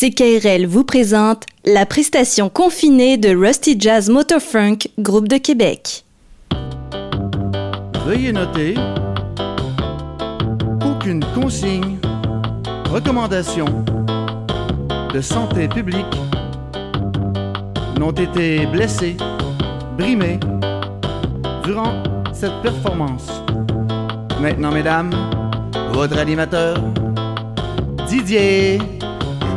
CKRL vous présente la prestation confinée de Rusty Jazz Motorfunk, groupe de Québec. Veuillez noter qu'aucune consigne, recommandation de santé publique n'ont été blessées, brimées durant cette performance. Maintenant, mesdames, votre animateur, Didier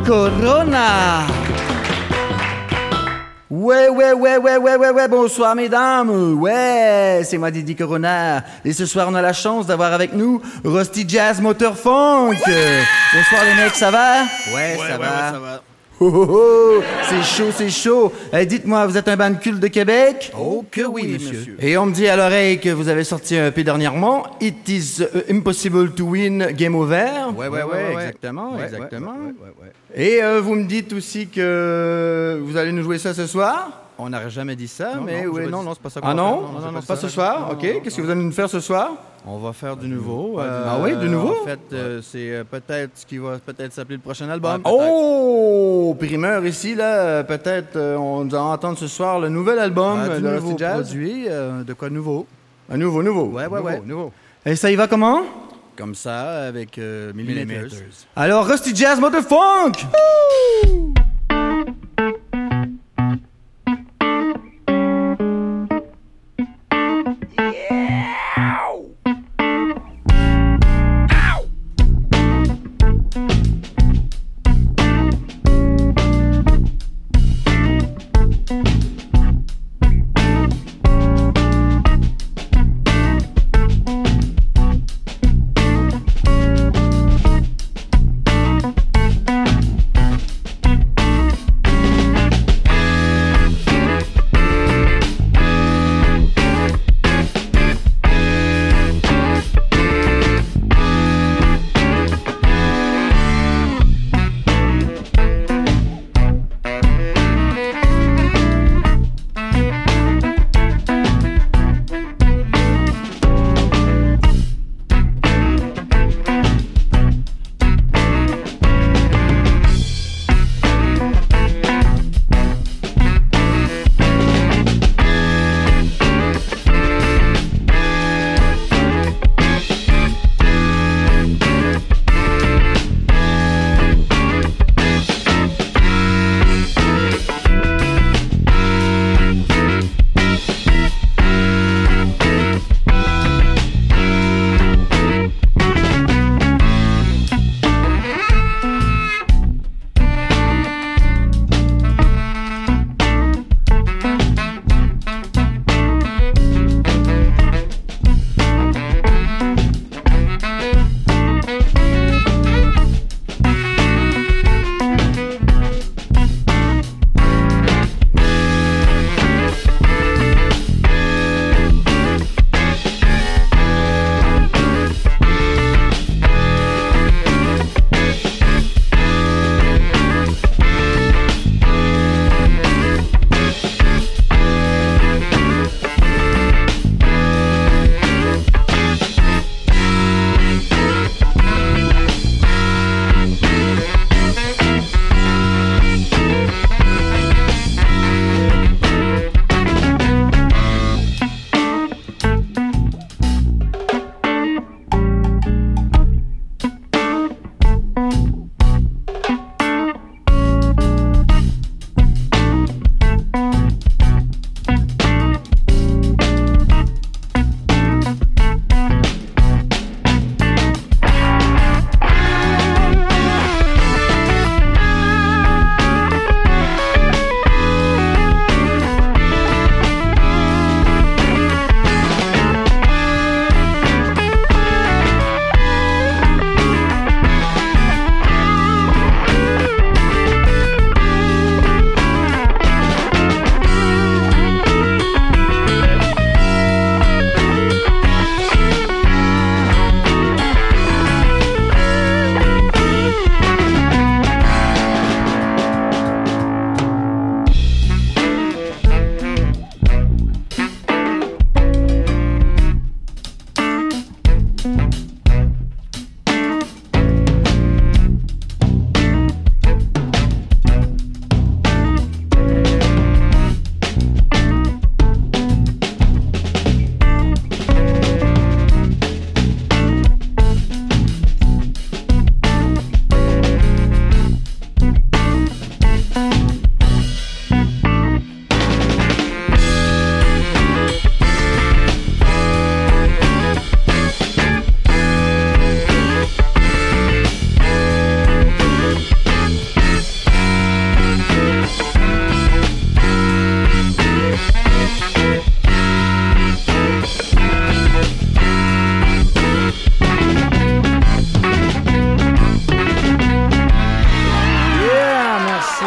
Corona. Ouais, ouais, ouais, ouais, ouais, ouais, ouais, bonsoir mesdames. Ouais, c'est moi Didier Corona. Et ce soir, on a la chance d'avoir avec nous Rusty Jazz Motor Funk. Bonsoir les mecs, ça va? Ouais, ça, va. ça va. Oh, oh, oh, c'est chaud, c'est chaud. Eh, Dites-moi, vous êtes un band culte de Québec? Oh que oui, monsieur. Et on me dit à l'oreille que vous avez sorti un EP dernièrement, It is uh, impossible to win, Game Over. Ouais, ouais, ouais, exactement, Ouais, exactement. ouais. Et euh, vous me dites aussi que vous allez nous jouer ça ce soir? On n'aurait jamais dit ça, Non, mais non, oui, non, dit- non, c'est pas ça. qu'on Ah va non, faire. Non, non, non, pas ce soir. Non, Ok, qu'est-ce que non. vous allez nous faire ce soir On va faire du nouveau. euh, Ah oui, du nouveau? En fait, euh, c'est euh, peut-être ce qui va peut-être s'appeler le prochain album. Oh, primeur ici là, euh, peut-être euh, on va entendre ce soir le nouvel album Ah, euh, du de nouveau Rusty Jazz. produit, euh, de quoi nouveau? Un nouveau, nouveau. Ouais, ouais, nouveau, ouais. nouveau. Et ça y va comment? Comme ça, avec euh, Millimeters. Alors Rusty Jazz Motherfunk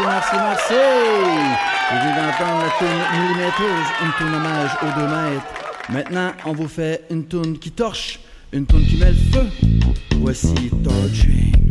merci, merci. Vous venez d'entendre la tune Millimeters, une tune hommage aux deux maîtres. Maintenant, on vous fait une tune qui torche, une tune qui met le feu. Voici Torching.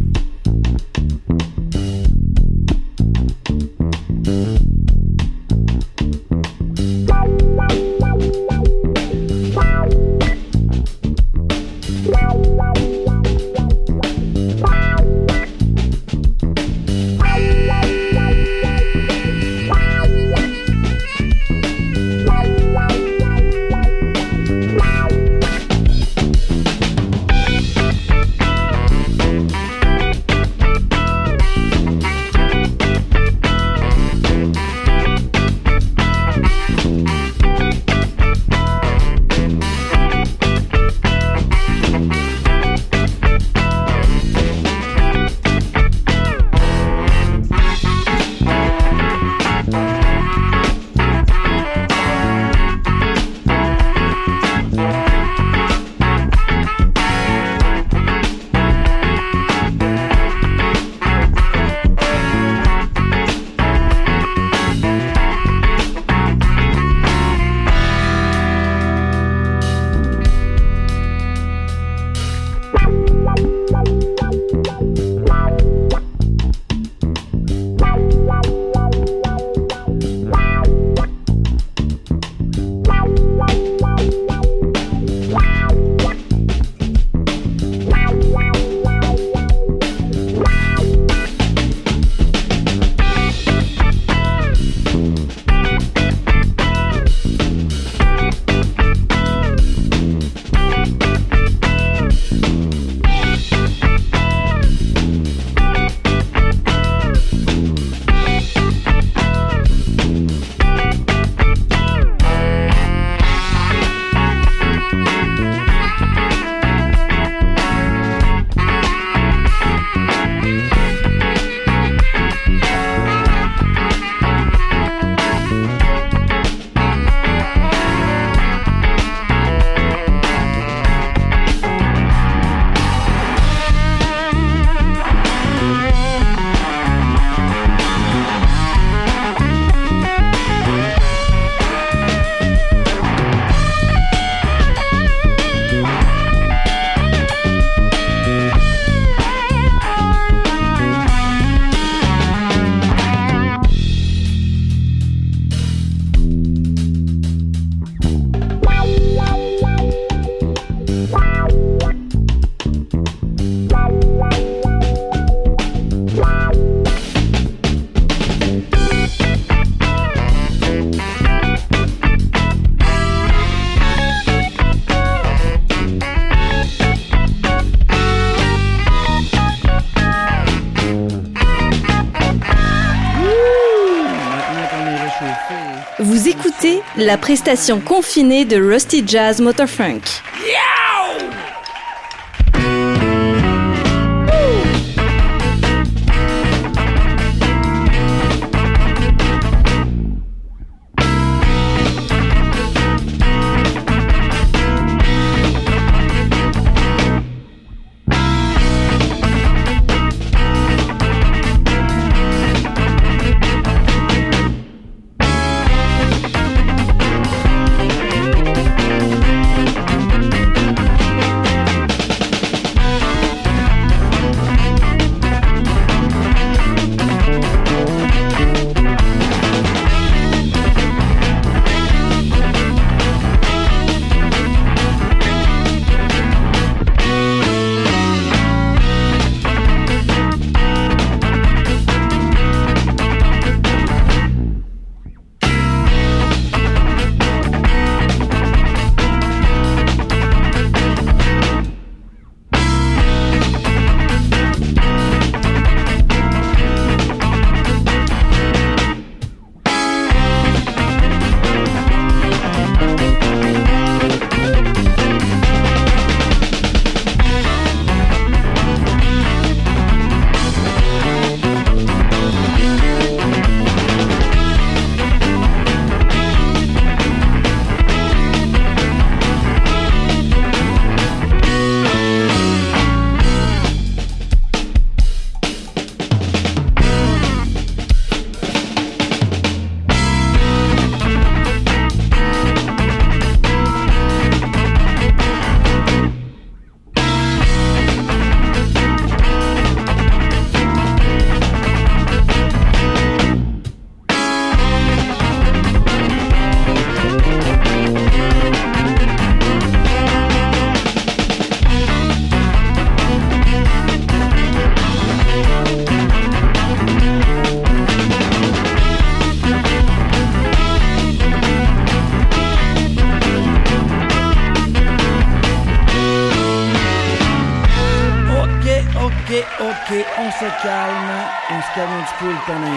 La prestation confinée de Rusty Jazz Motorfunk.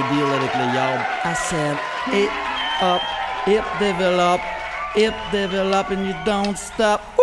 Deal avec. I said, it up, it develop, it develop and you don't stop.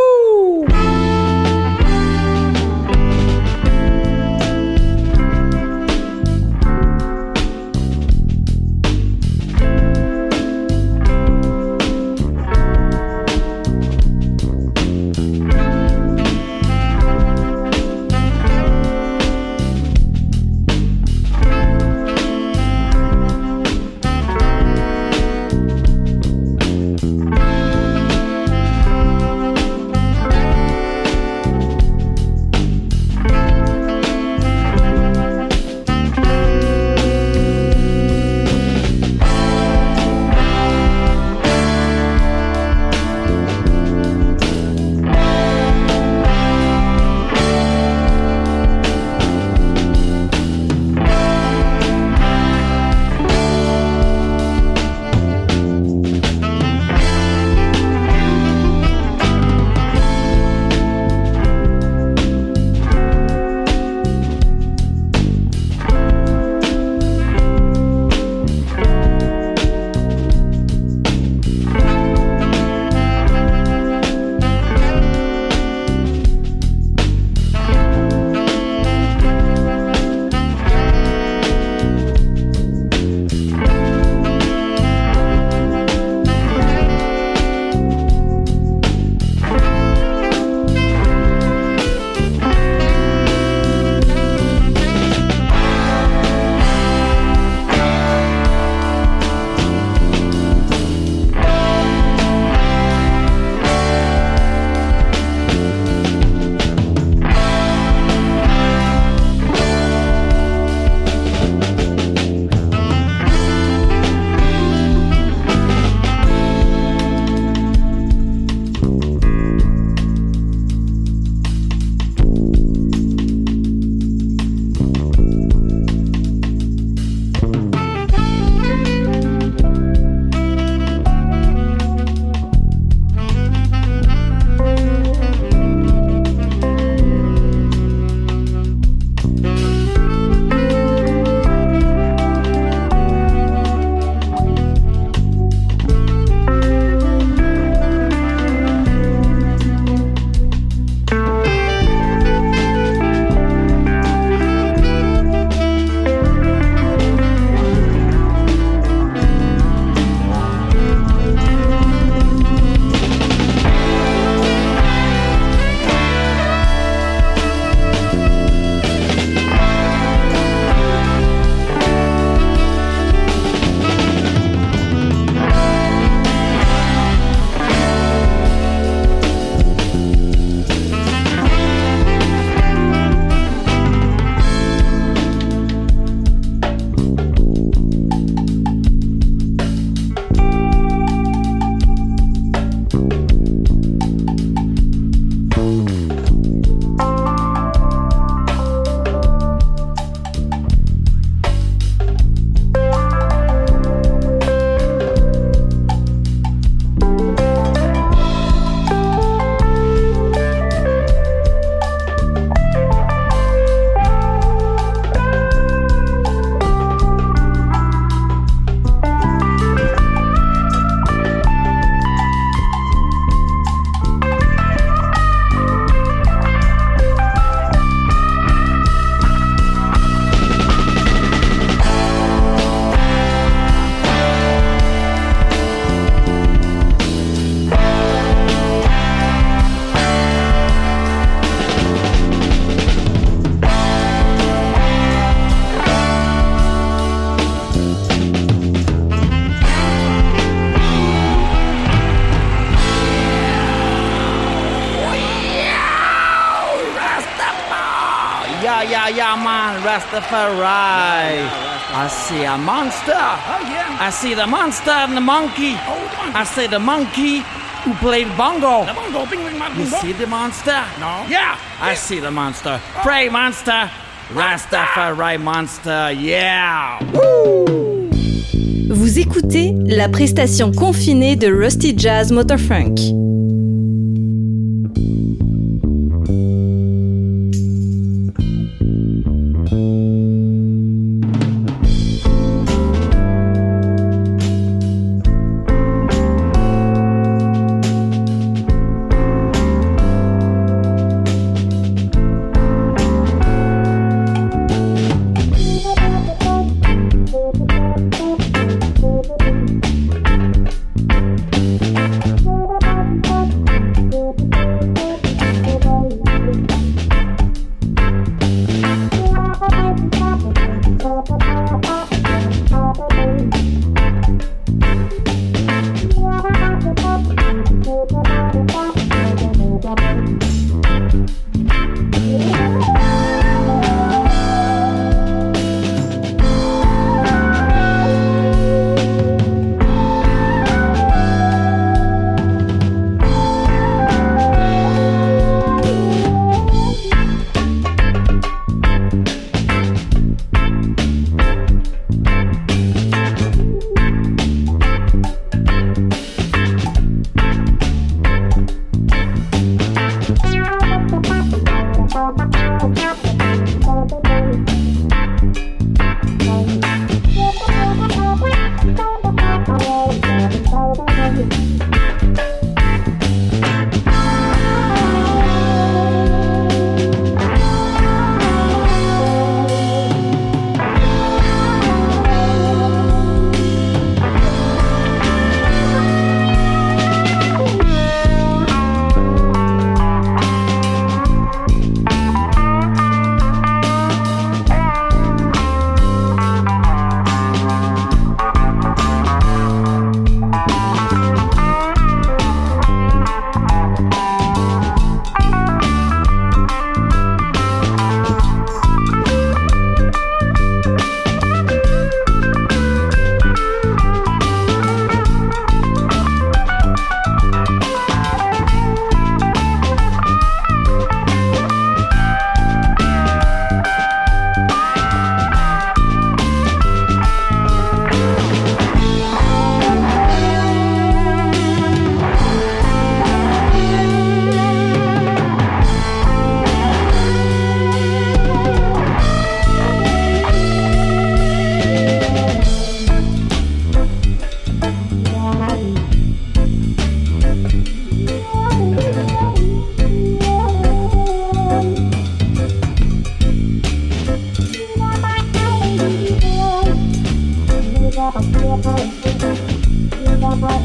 Yeah, yeah, man, Rastafari. I see a monster. Oh, yeah. I see the monster and the monkey. Oh, the monkey. I see the monkey who played bongo. The bongo, bing, bing, You bing, bong. see the monster? No. Yeah, I see the monster. Pray, monster. Rastafari monster, yeah. Vous écoutez la prestation confinée de Rusty Jazz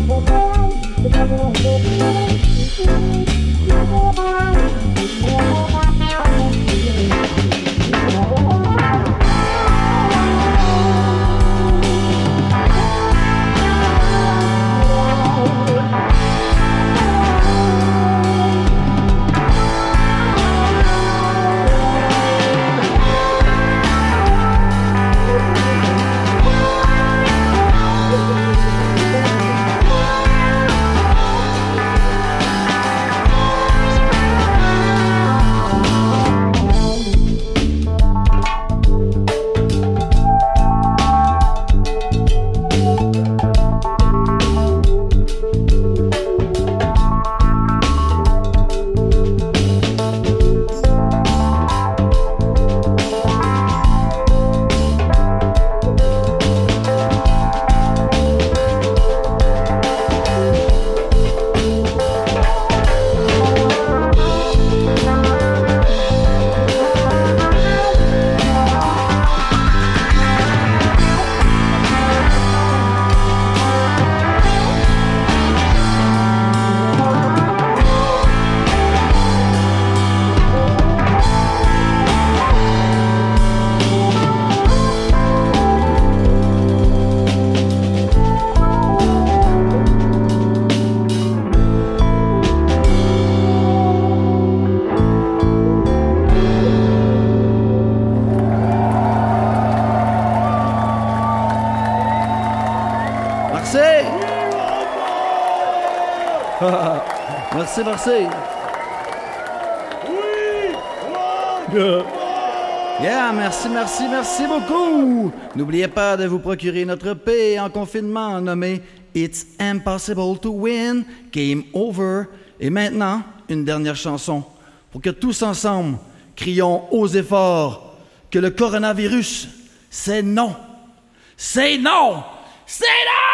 Motorfunk. merci, merci. Yeah, merci, merci, merci beaucoup. N'oubliez pas de vous procurer notre paix en confinement nommé It's Impossible to Win, Game Over. Et maintenant, une dernière chanson pour que tous ensemble crions aux efforts que le coronavirus, c'est non. C'est non. C'est non!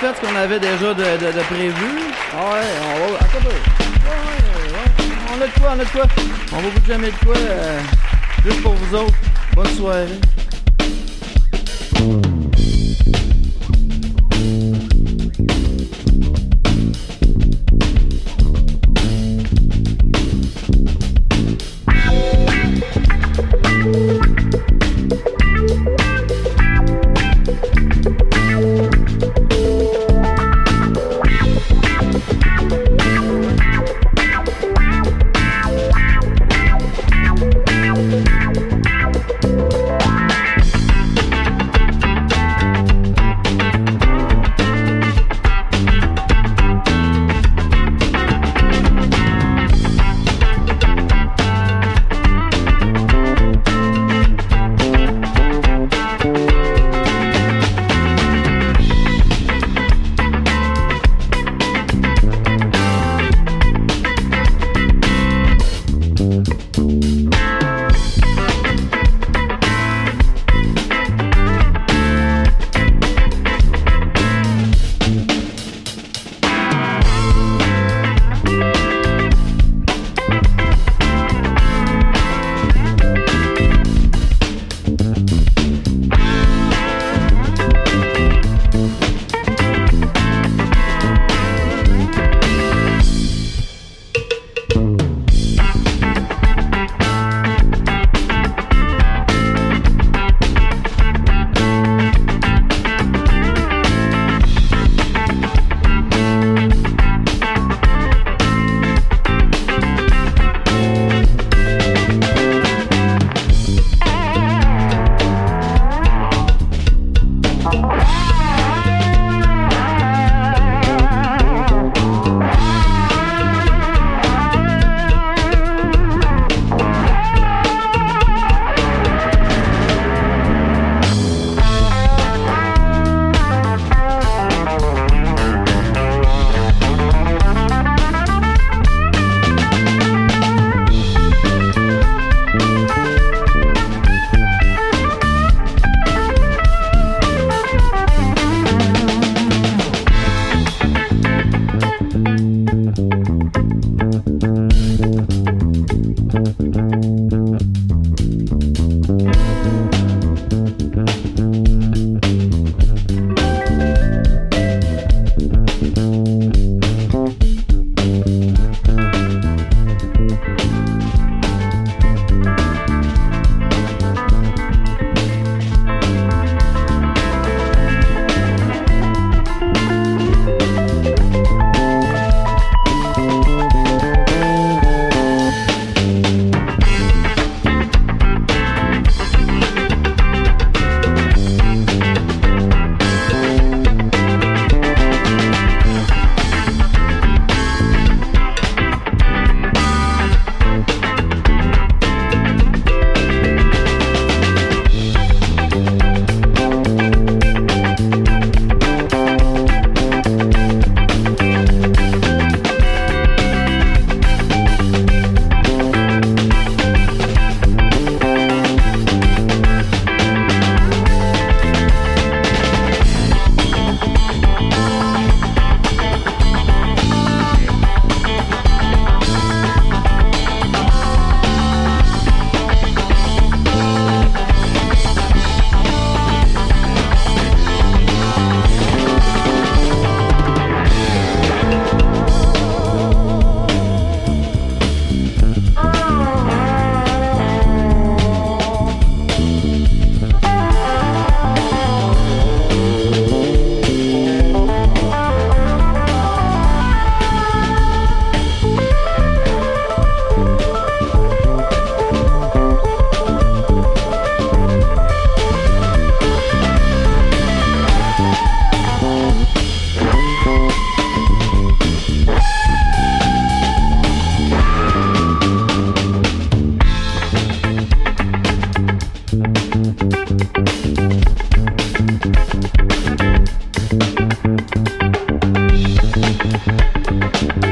Fait ce qu'on avait déjà de, de- de prévu. Ah ouais, on va. Attends ouais, ouais. On a de quoi, on a de quoi. On va vous jamais de quoi. euh, juste pour vous autres. Bonne soirée. Ouais!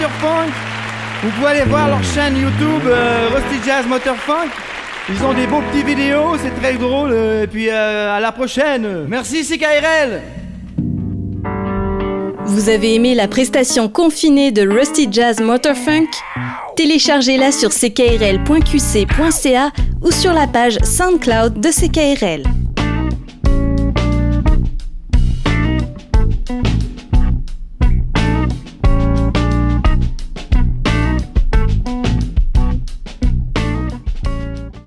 Vous pouvez aller voir leur chaîne YouTube euh, Rusty Jazz Motor Funk. Ils ont des beaux petits vidéos, c'est très drôle. euh, Et puis euh, à la prochaine. Merci CKRL. Vous avez aimé la prestation confinée de Rusty Jazz Motorfunk Téléchargez-la sur ckrl.qc.ca ou sur la page SoundCloud de CKRL.